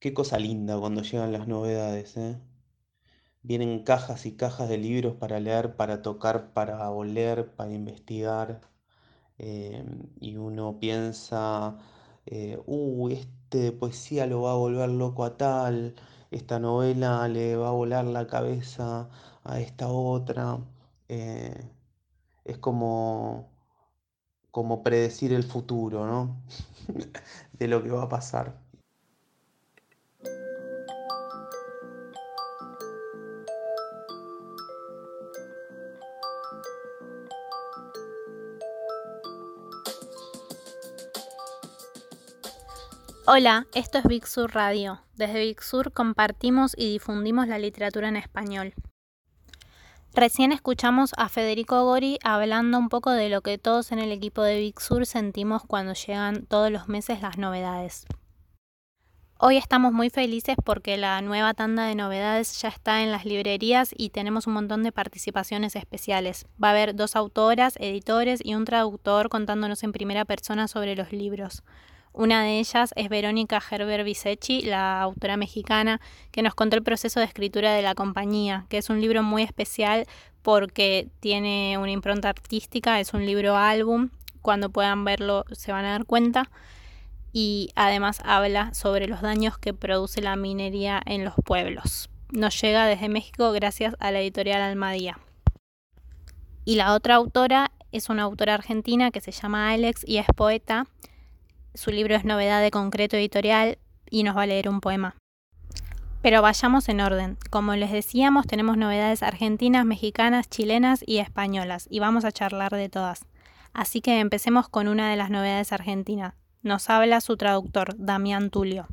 Qué cosa linda cuando llegan las novedades, ¿eh? Vienen cajas y cajas de libros para leer, para tocar, para oler, para investigar. eh, y uno piensa, eh, uh, este poesía lo va a volver loco a tal, esta novela le va a volar la cabeza a esta otra. eh, es como, como predecir el futuro, ¿no? De lo que va a pasar. Hola, esto es Big Sur Radio. Desde Big Sur compartimos y difundimos la literatura en español. Recién escuchamos a Federico Gori hablando un poco de lo que todos en el equipo de Big Sur sentimos cuando llegan todos los meses las novedades. Hoy estamos muy felices porque la nueva tanda de novedades ya está en las librerías y tenemos un montón de participaciones especiales. Va a haber dos autoras, editores y un traductor contándonos en primera persona sobre los libros. Una de ellas es Verónica Gerber Bisecchi, la autora mexicana, que nos contó el proceso de escritura de La Compañía, que es un libro muy especial porque tiene una impronta artística, es un libro álbum, cuando puedan verlo se van a dar cuenta, y además habla sobre los daños que produce la minería en los pueblos. Nos llega desde México gracias a la editorial Almadía. Y la otra autora es una autora argentina que se llama Alex y es poeta su libro es novedad de concreto editorial y nos va a leer un poema. Pero vayamos en orden. Como les decíamos, tenemos novedades argentinas, mexicanas, chilenas y españolas, y vamos a charlar de todas. Así que empecemos con una de las novedades argentinas. Nos habla su traductor, Damián Tulio.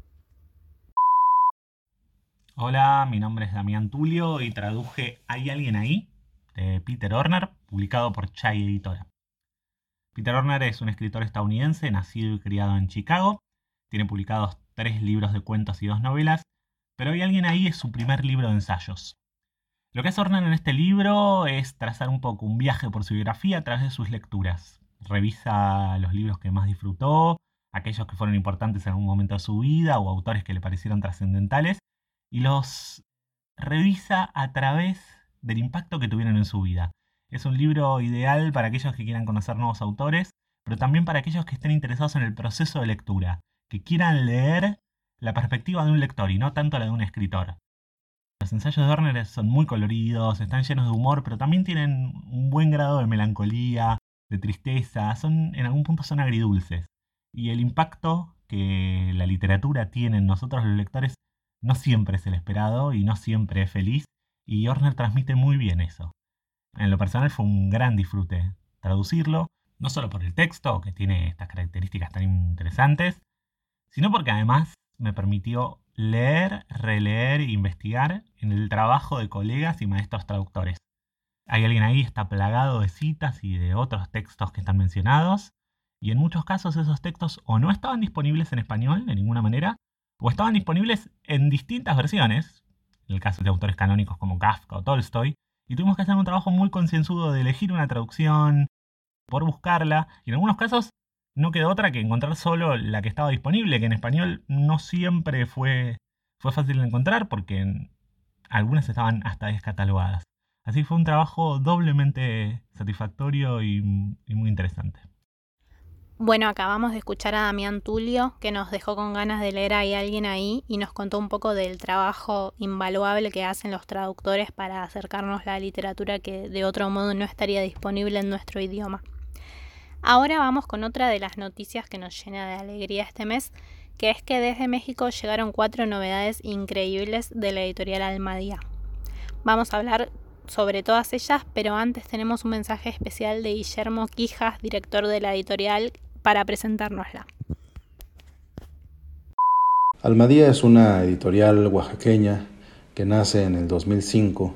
Hola, mi nombre es Damián Tulio y traduje Hay alguien ahí de Peter Horner, publicado por Chai Editora. Peter Horner es un escritor estadounidense, nacido y criado en Chicago. Tiene publicados tres libros de cuentos y dos novelas, pero hay alguien ahí es su primer libro de ensayos. Lo que hace Horner en este libro es trazar un poco un viaje por su biografía a través de sus lecturas. Revisa los libros que más disfrutó, aquellos que fueron importantes en algún momento de su vida o autores que le parecieron trascendentales, y los revisa a través del impacto que tuvieron en su vida. Es un libro ideal para aquellos que quieran conocer nuevos autores, pero también para aquellos que estén interesados en el proceso de lectura, que quieran leer la perspectiva de un lector y no tanto la de un escritor. Los ensayos de Horner son muy coloridos, están llenos de humor, pero también tienen un buen grado de melancolía, de tristeza, son en algún punto son agridulces. Y el impacto que la literatura tiene en nosotros los lectores no siempre es el esperado y no siempre es feliz, y Horner transmite muy bien eso. En lo personal fue un gran disfrute traducirlo, no solo por el texto, que tiene estas características tan interesantes, sino porque además me permitió leer, releer e investigar en el trabajo de colegas y maestros traductores. Hay alguien ahí está plagado de citas y de otros textos que están mencionados, y en muchos casos esos textos o no estaban disponibles en español de ninguna manera, o estaban disponibles en distintas versiones, en el caso de autores canónicos como Kafka o Tolstoy, y tuvimos que hacer un trabajo muy concienzudo de elegir una traducción, por buscarla, y en algunos casos no quedó otra que encontrar solo la que estaba disponible, que en español no siempre fue, fue fácil de encontrar porque algunas estaban hasta descatalogadas. Así fue un trabajo doblemente satisfactorio y, y muy interesante. Bueno, acabamos de escuchar a Damián Tulio, que nos dejó con ganas de leer Hay alguien ahí y nos contó un poco del trabajo invaluable que hacen los traductores para acercarnos la literatura que de otro modo no estaría disponible en nuestro idioma. Ahora vamos con otra de las noticias que nos llena de alegría este mes, que es que desde México llegaron cuatro novedades increíbles de la editorial Almadía. Vamos a hablar sobre todas ellas, pero antes tenemos un mensaje especial de Guillermo Quijas, director de la editorial, para presentárnosla. Almadía es una editorial oaxaqueña que nace en el 2005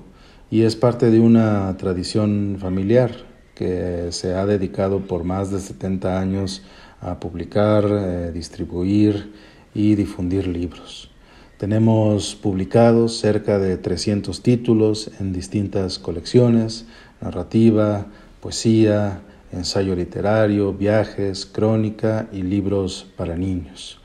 y es parte de una tradición familiar que se ha dedicado por más de 70 años a publicar, eh, distribuir y difundir libros. Tenemos publicados cerca de 300 títulos en distintas colecciones, narrativa, poesía, ensayo literario, viajes, crónica y libros para niños.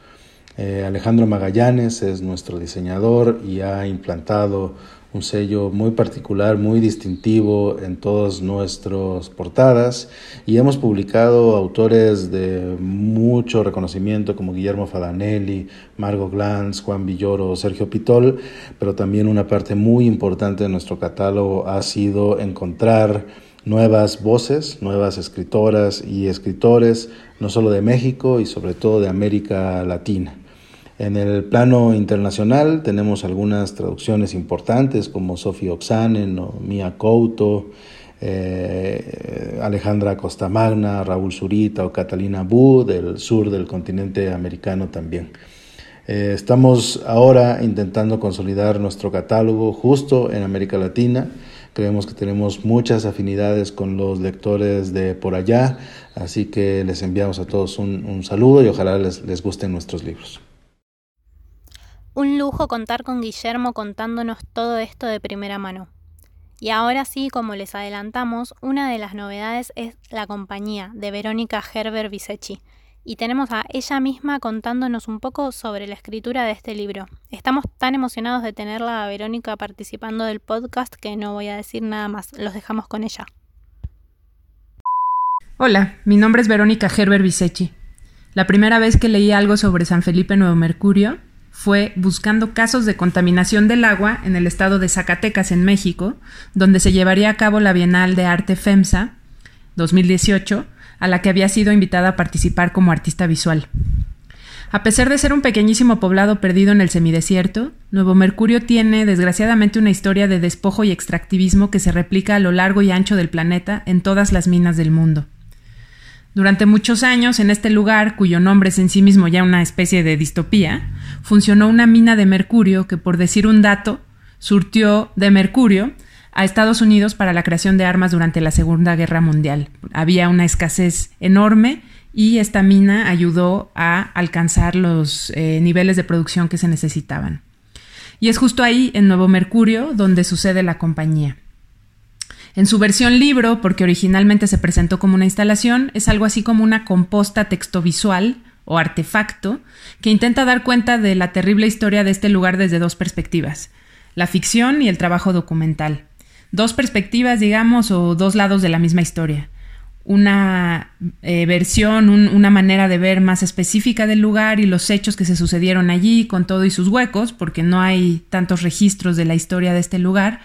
Eh, Alejandro Magallanes es nuestro diseñador y ha implantado un sello muy particular, muy distintivo en todas nuestras portadas y hemos publicado autores de mucho reconocimiento como Guillermo Fadanelli, Margot Glantz, Juan Villoro, Sergio Pitol, pero también una parte muy importante de nuestro catálogo ha sido encontrar nuevas voces, nuevas escritoras y escritores, no solo de México y sobre todo de América Latina. En el plano internacional tenemos algunas traducciones importantes como Sofía Oxanen o Mia Couto, eh, Alejandra Costamagna, Raúl Zurita o Catalina Bu del sur del continente americano también. Eh, estamos ahora intentando consolidar nuestro catálogo justo en América Latina. Creemos que tenemos muchas afinidades con los lectores de por allá, así que les enviamos a todos un, saludo y ojalá les, les gusten nuestros libros. Un lujo contar con Guillermo contándonos todo esto de primera mano. Y ahora sí, como les adelantamos, una de las novedades es La compañía de Verónica Gerber Bisecchi. Y tenemos a ella misma contándonos un poco sobre la escritura de este libro. Estamos tan emocionados de tenerla a Verónica participando del podcast que no voy a decir nada más. Los dejamos con ella. Hola, mi nombre es Verónica Gerber Bisecchi. La primera vez que leí algo sobre San Felipe Nuevo Mercurio fue buscando casos de contaminación del agua en el estado de Zacatecas, en México, donde se llevaría a cabo la Bienal de Arte FEMSA 2018, a la que había sido invitada a participar como artista visual. A pesar de ser un pequeñísimo poblado perdido en el semidesierto, Nuevo Mercurio tiene desgraciadamente una historia de despojo y extractivismo que se replica a lo largo y ancho del planeta en todas las minas del mundo. Durante muchos años, en este lugar, cuyo nombre es en sí mismo ya una especie de distopía, funcionó una mina de mercurio que, por decir un dato, surtió de mercurio a Estados Unidos para la creación de armas durante la Segunda Guerra Mundial. Había una escasez enorme y esta mina ayudó a alcanzar los eh, niveles de producción que se necesitaban. Y es justo ahí, en Nuevo Mercurio, donde sucede la compañía. En su versión libro, porque originalmente se presentó como una instalación, es algo así como una composta textovisual o artefacto que intenta dar cuenta de la terrible historia de este lugar desde dos perspectivas, la ficción y el trabajo documental. Dos perspectivas, digamos, o dos lados de la misma historia. Una eh, versión, una manera de ver más específica del lugar y los hechos que se sucedieron allí, con todo y sus huecos, porque no hay tantos registros de la historia de este lugar,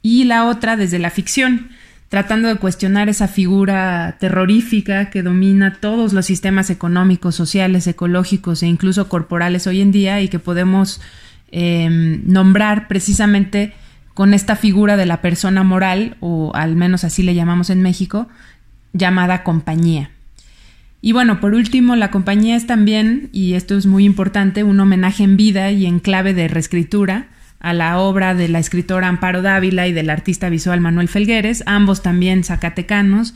y la otra desde la ficción, tratando de cuestionar esa figura terrorífica que domina todos los sistemas económicos, sociales, ecológicos e incluso corporales hoy en día y que podemos em, nombrar precisamente con esta figura de la persona moral, o al menos así le llamamos en México, llamada compañía. Y bueno, por último, la compañía es también, y esto es muy importante, un homenaje en vida y en clave de reescritura a la obra de la escritora Amparo Dávila y del artista visual Manuel Felgueres, ambos también zacatecanos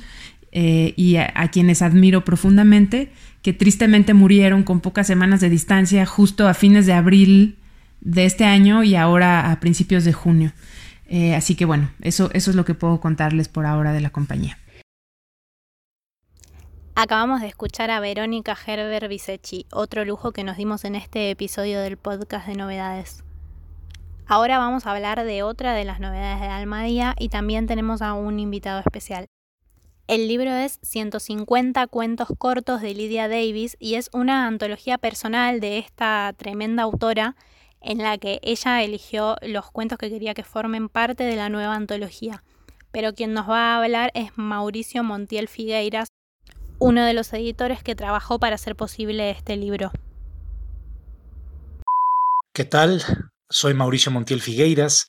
eh, y a, quienes admiro profundamente, que tristemente murieron con pocas semanas de distancia justo a fines de abril de este año y ahora a principios de junio. Eh, así que bueno, eso, eso es lo que puedo contarles por ahora de la compañía. Acabamos de escuchar a Verónica Gerber Bisecchi, otro lujo que nos dimos en este episodio del podcast de novedades. Ahora vamos a hablar de otra de las novedades de Almadía y también tenemos a un invitado especial. El libro es 150 cuentos cortos de Lydia Davis y es una antología personal de esta tremenda autora en la que ella eligió los cuentos que quería que formen parte de la nueva antología. Pero quien nos va a hablar es Mauricio Montiel Figueiras, uno de los editores que trabajó para hacer posible este libro. ¿Qué tal? Soy Mauricio Montiel Figueiras,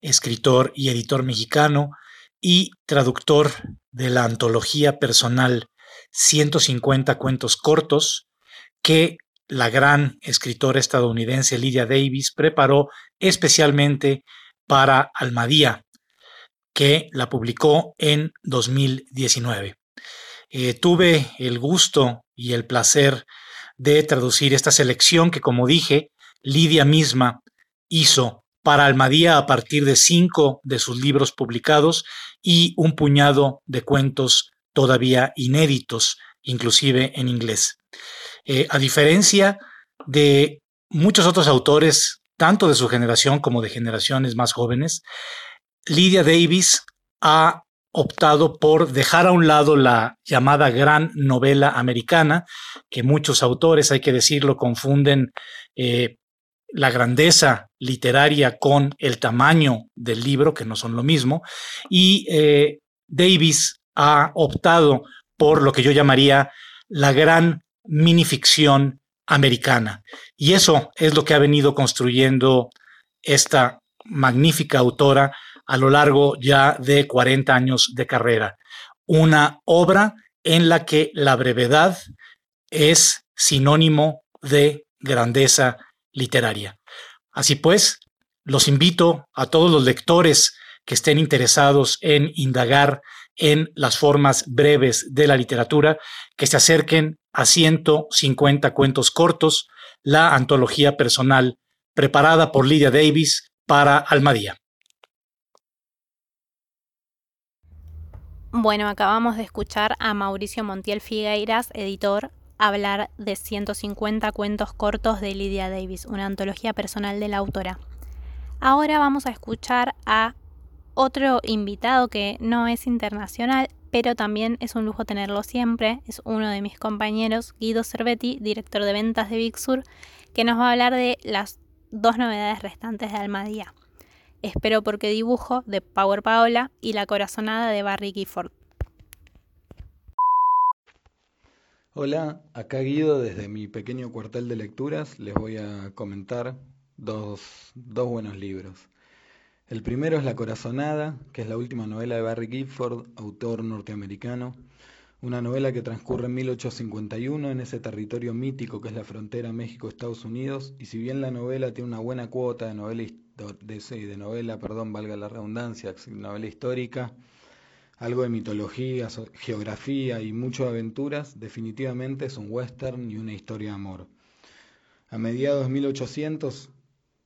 escritor y editor mexicano y traductor de la antología personal 150 cuentos cortos que la gran escritora estadounidense Lydia Davis preparó especialmente para Almadía, que la publicó en 2019. Eh, tuve el gusto y el placer de traducir esta selección que, como dije, Lidia misma hizo para Almadía a partir de cinco de sus libros publicados y un puñado de cuentos todavía inéditos, inclusive en inglés. Eh, a diferencia de muchos otros autores, tanto de su generación como de generaciones más jóvenes, Lydia Davis ha optado por dejar a un lado la llamada gran novela americana, que muchos autores, hay que decirlo, confunden eh, la grandeza literaria con el tamaño del libro, que no son lo mismo, y eh, Davis ha optado por lo que yo llamaría la gran minificción americana. Y eso es lo que ha venido construyendo esta magnífica autora a lo largo ya de 40 años de carrera. Una obra en la que la brevedad es sinónimo de grandeza literaria. Así pues, los invito a todos los lectores que estén interesados en indagar en las formas breves de la literatura, que se acerquen a 150 cuentos cortos, la antología personal preparada por Lydia Davis para Almadía. Bueno, acabamos de escuchar a Mauricio Montiel Figueiras, editor, hablar de 150 cuentos cortos de Lydia Davis, una antología personal de la autora. Ahora vamos a escuchar a otro invitado que no es internacional, pero también es un lujo tenerlo siempre. Es uno de mis compañeros, Guido Cervetti, director de ventas de Big que nos va a hablar de las dos novedades restantes de Almadía. Espero porque dibujo de Power Paola y La corazonada de Barry Gifford. Hola, acá Guido desde mi pequeño cuartel de lecturas les voy a comentar dos, buenos libros. El primero es La Corazonada, que es la última novela de Barry Gifford, autor norteamericano. Una novela que transcurre en 1851 en ese territorio mítico que es la frontera México-Estados Unidos. Y si bien la novela tiene una buena cuota de novela, de, de novela perdón, valga la redundancia, novela histórica, algo de mitología, geografía y mucho de aventuras, definitivamente es un western y una historia de amor. A mediados de 1800,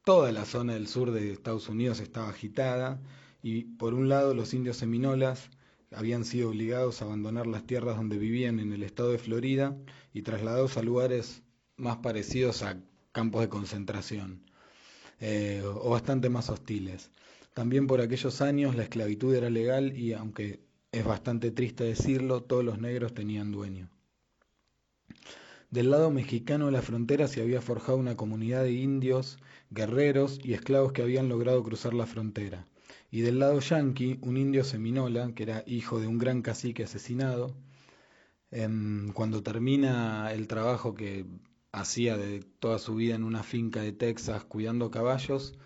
toda la zona del sur de Estados Unidos estaba agitada y por un lado los indios seminolas habían sido obligados a abandonar las tierras donde vivían en el estado de Florida y trasladados a lugares más parecidos a campos de concentración eh, o bastante más hostiles. También por aquellos años la esclavitud era legal y aunque es bastante triste decirlo, todos los negros tenían dueño. Del lado mexicano de la frontera se había forjado una comunidad de indios, guerreros y esclavos que habían logrado cruzar la frontera. Y del lado yanqui, un indio seminola, que era hijo de un gran cacique asesinado, em, cuando termina el trabajo que hacía de toda su vida en una finca de Texas cuidando caballos,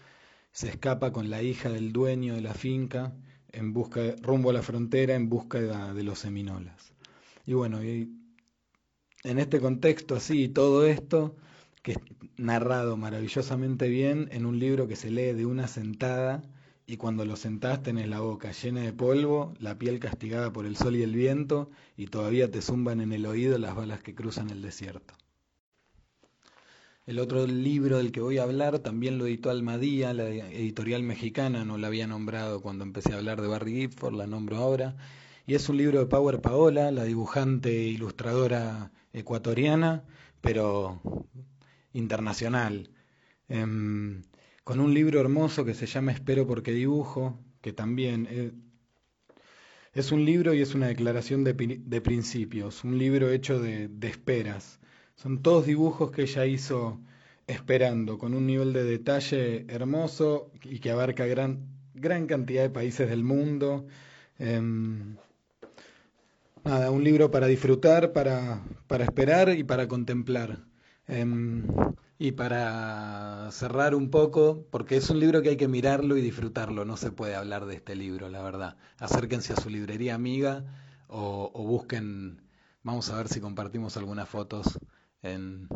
se escapa con la hija del dueño de la finca en busca rumbo a la frontera en busca de, los seminolas. Y bueno, y en este contexto así, todo esto, que es narrado maravillosamente bien en un libro que se lee de una sentada y cuando lo sentás tenés la boca llena de polvo, la piel castigada por el sol y el viento y todavía te zumban en el oído las balas que cruzan el desierto. El otro libro del que voy a hablar también lo editó Almadía, la editorial mexicana, no la había nombrado cuando empecé a hablar de Barry Gifford, la nombro ahora. Y es un libro de Power Paola, la dibujante e ilustradora ecuatoriana, pero internacional. Em, con un libro hermoso que se llama Espero porque dibujo, que también es un libro y es una declaración de, principios, un libro hecho de esperas son todos dibujos que ella hizo esperando, con un nivel de detalle hermoso y que abarca gran, gran cantidad de países del mundo. Em, nada, un libro para disfrutar, para, para esperar y para contemplar. Em, y para cerrar un poco, porque es un libro que hay que mirarlo y disfrutarlo, no se puede hablar de este libro, la verdad. Acérquense a su librería amiga o, busquen, vamos a ver si compartimos algunas fotos en,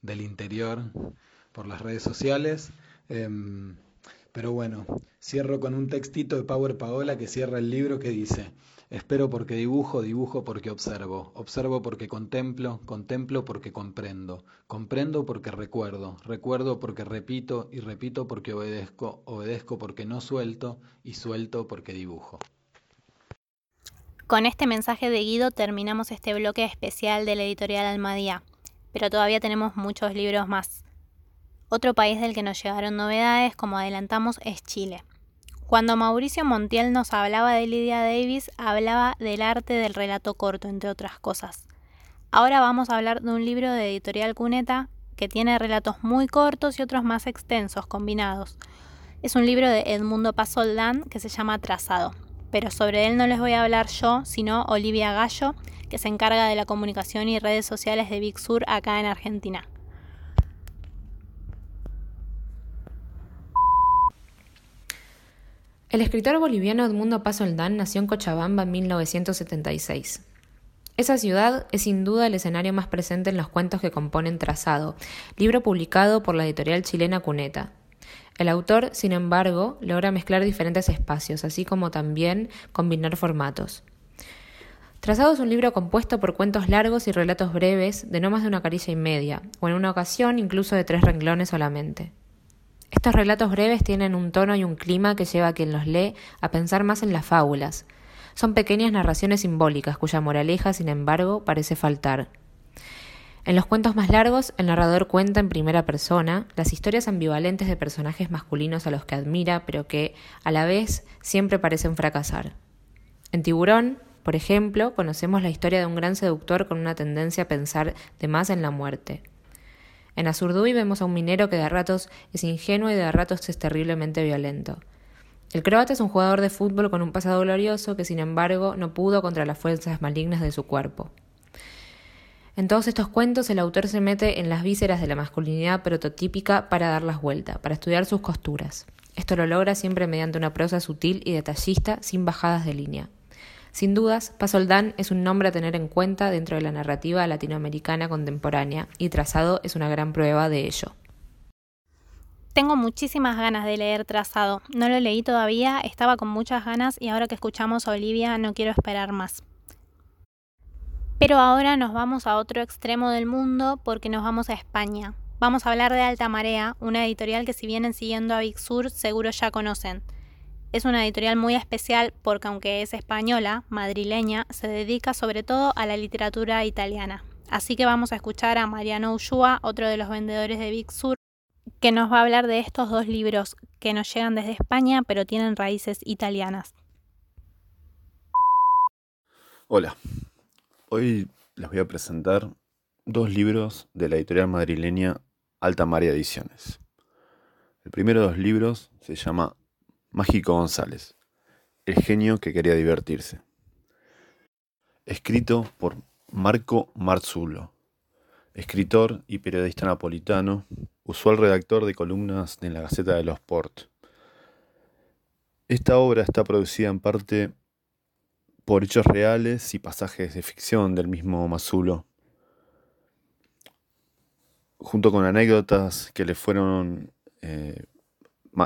del interior por las redes sociales. Em, pero bueno, cierro con un textito de Power Paola que cierra el libro que dice, espero porque dibujo, dibujo porque observo, observo porque contemplo, contemplo porque comprendo, comprendo porque recuerdo, recuerdo porque repito y repito porque obedezco, obedezco porque no suelto y suelto porque dibujo. Con este mensaje de Guido terminamos este bloque especial de la editorial Almadía pero todavía tenemos muchos libros más Otro país del que nos llegaron novedades, como adelantamos, es Chile. Cuando Mauricio Montiel nos hablaba de Lydia Davis, hablaba del arte del relato corto, entre otras cosas. Ahora vamos a hablar de un libro de editorial Cuneta que tiene relatos muy cortos y otros más extensos, combinados. Es un libro de Edmundo Pasoldán que se llama Trazado, pero sobre él no les voy a hablar yo, sino Olivia Gallo, que se encarga de la comunicación y redes sociales de Big Sur acá en Argentina. El escritor boliviano Edmundo Pasoldán nació en Cochabamba en 1976. Esa ciudad es sin duda el escenario más presente en los cuentos que componen Trazado, libro publicado por la editorial chilena Cuneta. El autor, sin embargo, logra mezclar diferentes espacios, así como también combinar formatos. Trazado es un libro compuesto por cuentos largos y relatos breves de no más de una carilla y media, o en una ocasión incluso de tres renglones solamente. Estos relatos breves tienen un tono y un clima que lleva a quien los lee a pensar más en las fábulas. Son pequeñas narraciones simbólicas cuya moraleja, sin embargo, parece faltar. En los cuentos más largos, el narrador cuenta en primera persona las historias ambivalentes de personajes masculinos a los que admira, pero que, a la vez, siempre parecen fracasar. En Tiburón, por ejemplo, conocemos la historia de un gran seductor con una tendencia a pensar de más en la muerte. En Azurduy vemos a un minero que de ratos es ingenuo y de ratos es terriblemente violento. El croata es un jugador de fútbol con un pasado glorioso que sin embargo no pudo contra las fuerzas malignas de su cuerpo. En todos estos cuentos el autor se mete en las vísceras de la masculinidad prototípica para darlas vuelta, para estudiar sus costuras. Esto lo logra siempre mediante una prosa sutil y detallista sin bajadas de línea. Sin dudas, Pasoldán es un nombre a tener en cuenta dentro de la narrativa latinoamericana contemporánea y Trazado es una gran prueba de ello. Tengo muchísimas ganas de leer Trazado. No lo leí todavía, estaba con muchas ganas y ahora que escuchamos a Olivia no quiero esperar más. Pero ahora nos vamos a otro extremo del mundo porque nos vamos a España. Vamos a hablar de Alta Marea, una editorial que si vienen siguiendo a Big Sur seguro ya conocen. Es una editorial muy especial porque aunque es española, madrileña, se dedica sobre todo a la literatura italiana. Así que vamos a escuchar a Mariano Ushua, otro de los vendedores de Big Sur, que nos va a hablar de estos dos libros que nos llegan desde España pero tienen raíces italianas. Hola, hoy les voy a presentar dos libros de la editorial madrileña Alta María Ediciones. El primero de los libros se llama Mágico González, el genio que quería divertirse. Escrito por Marco Marzulo, escritor y periodista napolitano, usual redactor de columnas en la Gaceta de los Sport. Esta obra está producida en parte por hechos reales y pasajes de ficción del mismo Marzulo, junto con anécdotas que le fueron eh,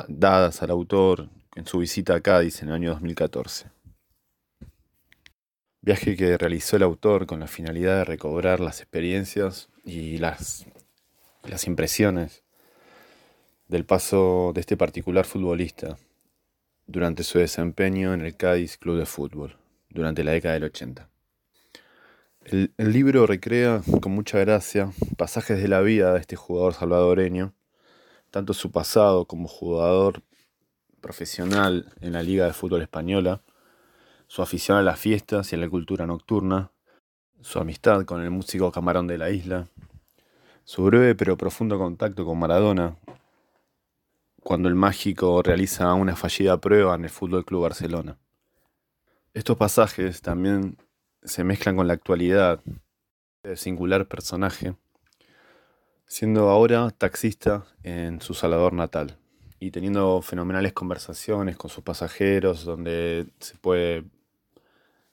dadas al autor en su visita a Cádiz en el año 2014. Viaje que realizó el autor con la finalidad de recobrar las experiencias y las, impresiones del paso de este particular futbolista durante su desempeño en el Cádiz Club de Fútbol durante la década del 80. El, el, libro recrea con mucha gracia pasajes de la vida de este jugador salvadoreño tanto su pasado como jugador profesional en la Liga de Fútbol Española, su afición a las fiestas y a la cultura nocturna, su amistad con el músico camarón de la isla, su breve pero profundo contacto con Maradona, cuando el mágico realiza una fallida prueba en el Fútbol Club Barcelona. Estos pasajes también se mezclan con la actualidad del singular personaje siendo ahora taxista en su Salvador natal y teniendo fenomenales conversaciones con sus pasajeros donde se puede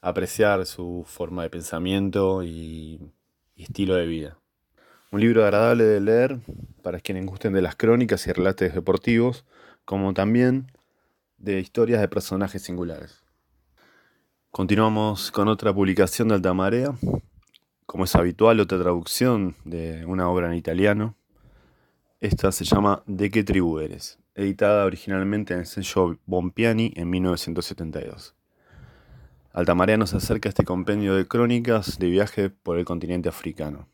apreciar su forma de pensamiento y, estilo de vida. Un libro agradable de leer para quienes gusten de las crónicas y relatos deportivos, como también de historias de personajes singulares. Continuamos con otra publicación de Alta Marea, como es habitual, otra traducción de una obra en italiano. Esta se llama ¿De qué tribu eres? editada originalmente en el sello Bompiani en 1972. Altamarea nos acerca a este compendio de crónicas de viaje por el continente africano.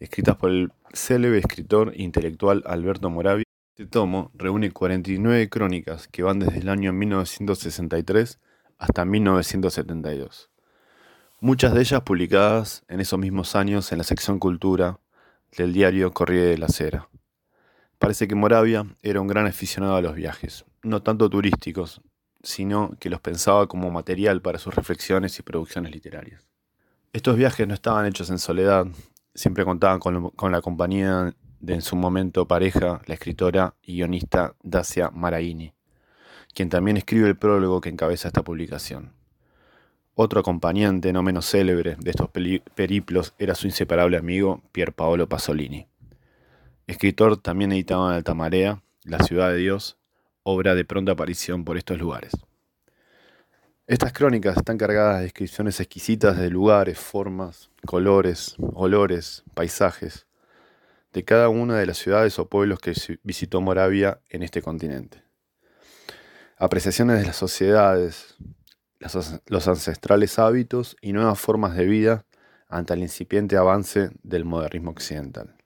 escritas por el célebre escritor e intelectual Alberto Moravia. Este tomo reúne 49 crónicas que van desde el año 1963 hasta 1972. Muchas de ellas publicadas en esos mismos años en la sección Cultura del diario Corriere de la Sera. Parece que Moravia era un gran aficionado a los viajes, no tanto turísticos, sino que los pensaba como material para sus reflexiones y producciones literarias. Estos viajes no estaban hechos en soledad, siempre contaban con, la compañía de en su momento pareja, la escritora y guionista Dacia Maraini, quien también escribe el prólogo que encabeza esta publicación. Otro acompañante no menos célebre de estos periplos era su inseparable amigo Pier Paolo Pasolini. Escritor también editado en Altamarea, La ciudad de Dios, obra de pronta aparición por estos lugares. Estas crónicas están cargadas de descripciones exquisitas de lugares, formas, colores, olores, paisajes, de cada una de las ciudades o pueblos que visitó Moravia en este continente. Apreciaciones de las sociedades, los ancestrales hábitos y nuevas formas de vida ante el incipiente avance del modernismo occidental.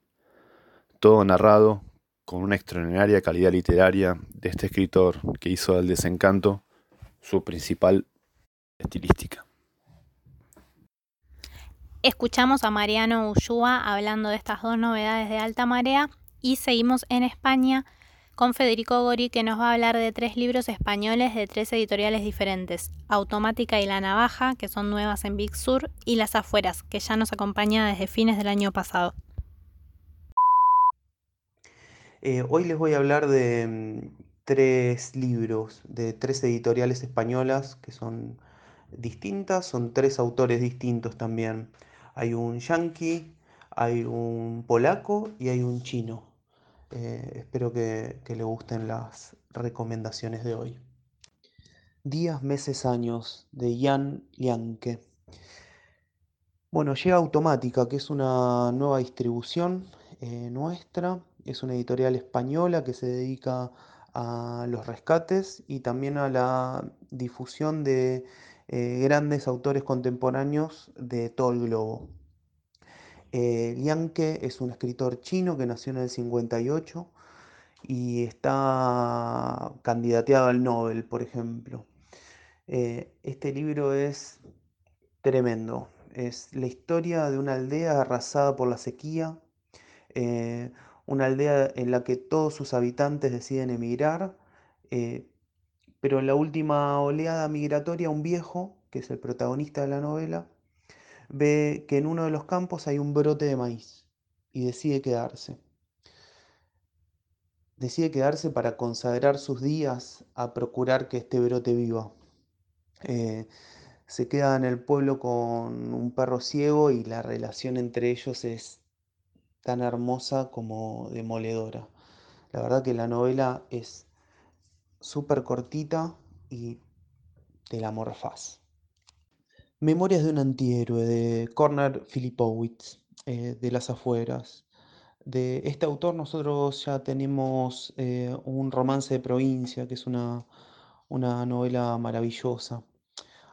Todo narrado con una extraordinaria calidad literaria de este escritor que hizo del desencanto su principal estilística. Escuchamos a Mariano Ullúa hablando de estas dos novedades de alta marea y seguimos en España con Federico Gori que nos va a hablar de tres libros españoles de tres editoriales diferentes, Automática y La Navaja, que son nuevas en Big Sur, y Las Afueras, que ya nos acompaña desde fines del año pasado. Eh, hoy les voy a hablar de mm, tres libros de tres editoriales españolas que son distintas, son tres autores distintos también. Hay un yankee, hay un polaco y hay un chino. Eh, espero que, le gusten las recomendaciones de hoy. Días, meses, años de Jan Lianke. Bueno, llega Automática, que es una nueva distribución eh, nuestra. Es una editorial española que se dedica a los rescates y también a la difusión de eh, grandes autores contemporáneos de todo el globo. Eh, Lianke es un escritor chino que nació en el 58 y está candidateado al Nobel, por ejemplo. Eh, este libro es tremendo. Es la historia de una aldea arrasada por la sequía, eh, una aldea en la que todos sus habitantes deciden emigrar, pero en la última oleada migratoria un viejo, que es el protagonista de la novela, ve que en uno de los campos hay un brote de maíz y decide quedarse. Decide quedarse para consagrar sus días a procurar que este brote viva. Eh, se queda en el pueblo con un perro ciego y la relación entre ellos es tan hermosa como demoledora. La verdad que la novela es súper cortita y te la morfás. Memorias de un antihéroe de Corner Filipowitz, eh, de las afueras. De este autor nosotros ya tenemos eh, un romance de provincia, que es una, novela maravillosa.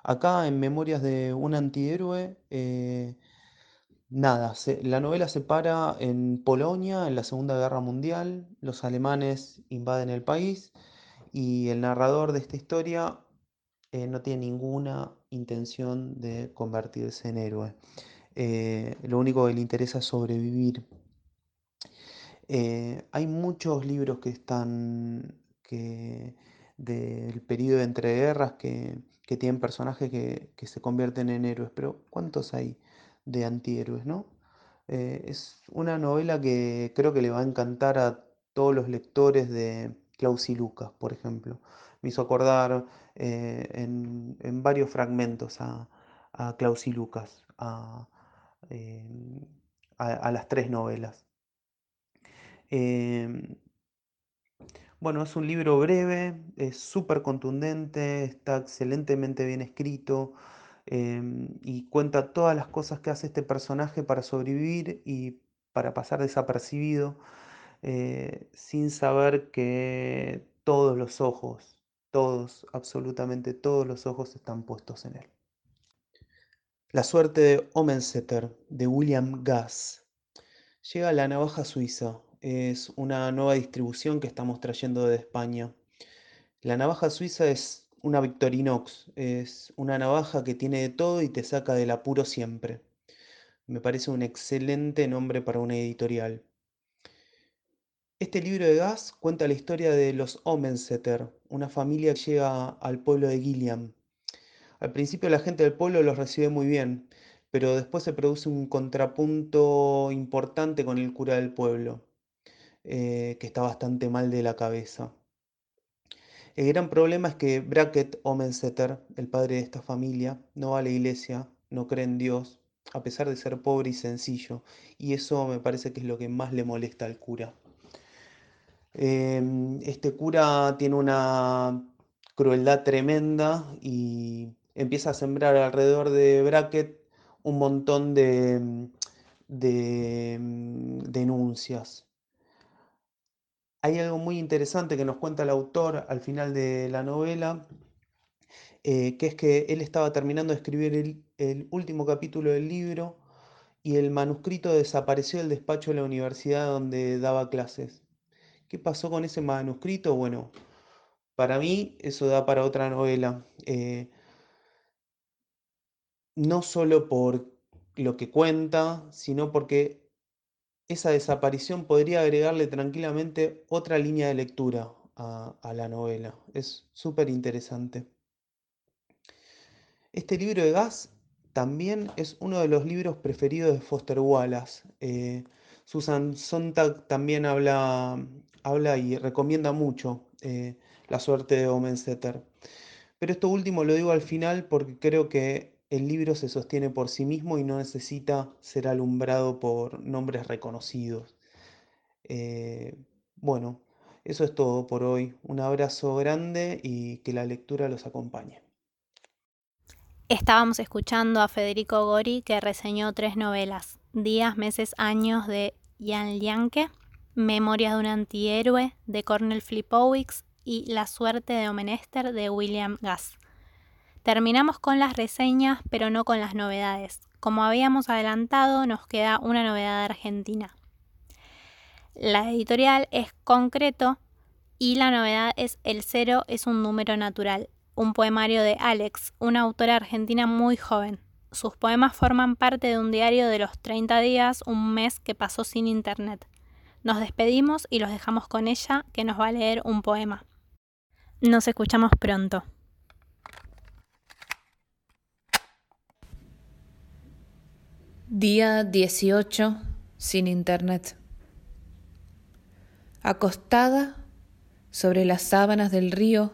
Acá en Memorias de un antihéroe, eh, nada, la novela se para en Polonia, en la Segunda Guerra Mundial, los alemanes invaden el país y el narrador de esta historia no tiene ninguna intención de convertirse en héroe. Eh, lo único que le interesa es sobrevivir. Eh, hay muchos libros que están que, del periodo de entreguerras que, que tienen personajes que, se convierten en héroes, pero ¿cuántos hay de antihéroes, no? Eh, es una novela que creo que le va a encantar a todos los lectores de Klaus y Lucas, por ejemplo me hizo acordar eh, en, varios fragmentos a, Klaus y Lucas, a, las tres novelas. Em, bueno, es un libro breve, es súper contundente, está excelentemente bien escrito em, y cuenta todas las cosas que hace este personaje para sobrevivir y para pasar desapercibido, eh, sin saber que todos los ojos todos, absolutamente todos los ojos están puestos en él. La suerte de Omenseter, de William Gass. Llega la navaja suiza. Es una nueva distribución que estamos trayendo de España. La navaja suiza es una Victorinox. Es una navaja que tiene de todo y te saca del apuro siempre. Me parece un excelente nombre para una editorial. Este libro de gas cuenta la historia de los Omenseter, una familia que llega al pueblo de Gilliam. Al principio la gente del pueblo los recibe muy bien, pero después se produce un contrapunto importante con el cura del pueblo, eh, que está bastante mal de la cabeza. El gran problema es que Brackett Omenseter, el padre de esta familia, no va a la iglesia, no cree en Dios, a pesar de ser pobre y sencillo, y eso me parece que es lo que más le molesta al cura. Em, este cura tiene una crueldad tremenda y empieza a sembrar alrededor de Brackett un montón de, de mm, denuncias. Hay algo muy interesante que nos cuenta el autor al final de la novela, eh, que es que él estaba terminando de escribir el último capítulo del libro y el manuscrito desapareció del despacho de la universidad donde daba clases. ¿Qué pasó con ese manuscrito? Bueno, para mí eso da para otra novela. Eh, no solo por lo que cuenta, sino porque esa desaparición podría agregarle tranquilamente otra línea de lectura a, la novela. Es súper interesante. Este libro de gas también es uno de los libros preferidos de Foster Wallace. Eh, Susan Sontag también habla, habla y recomienda mucho eh, La suerte de Omenseter. Pero esto último lo digo al final porque creo que el libro se sostiene por sí mismo y no necesita ser alumbrado por nombres reconocidos. Eh, bueno, eso es todo por hoy. Un abrazo grande y que la lectura los acompañe. Estábamos escuchando a Federico Gori que reseñó tres novelas, Días, Meses, Años de Jan Lianke, Memorias de un antihéroe de Cornel Flipowicz y La suerte de Omenester de William Gass. Terminamos con las reseñas, pero no con las novedades. Como habíamos adelantado, nos queda una novedad argentina. La editorial es concreto y la novedad es El cero es un número natural, un poemario de Alex, una autora argentina muy joven. Sus poemas forman parte de un diario de los 30 días, un mes que pasó sin internet. Nos despedimos y los dejamos con ella, que nos va a leer un poema. Nos escuchamos pronto. Día 18 sin internet. Acostada sobre las sábanas del río,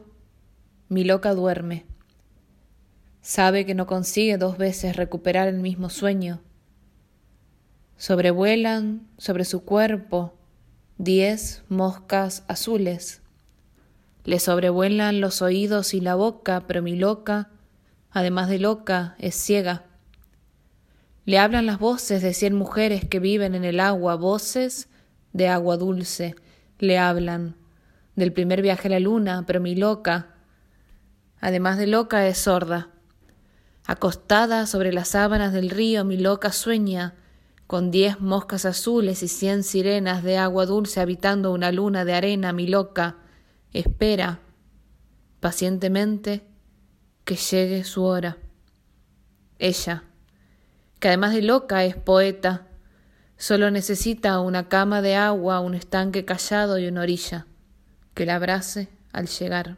mi loca duerme. Sabe que no consigue dos veces recuperar el mismo sueño. Sobrevuelan sobre su cuerpo diez moscas azules. Le sobrevuelan los oídos y la boca, pero mi loca, además de loca, es ciega. Le hablan las voces de cien mujeres que viven en el agua, voces de agua dulce. Le hablan del primer viaje a la luna, pero mi loca, además de loca, es sorda. Acostada sobre las sábanas del río, mi loca sueña con diez moscas azules y cien sirenas de agua dulce habitando una luna de arena, mi loca espera pacientemente que llegue su hora. Ella, que además de loca es poeta, solo necesita una cama de agua, un estanque callado y una orilla que la abrace al llegar.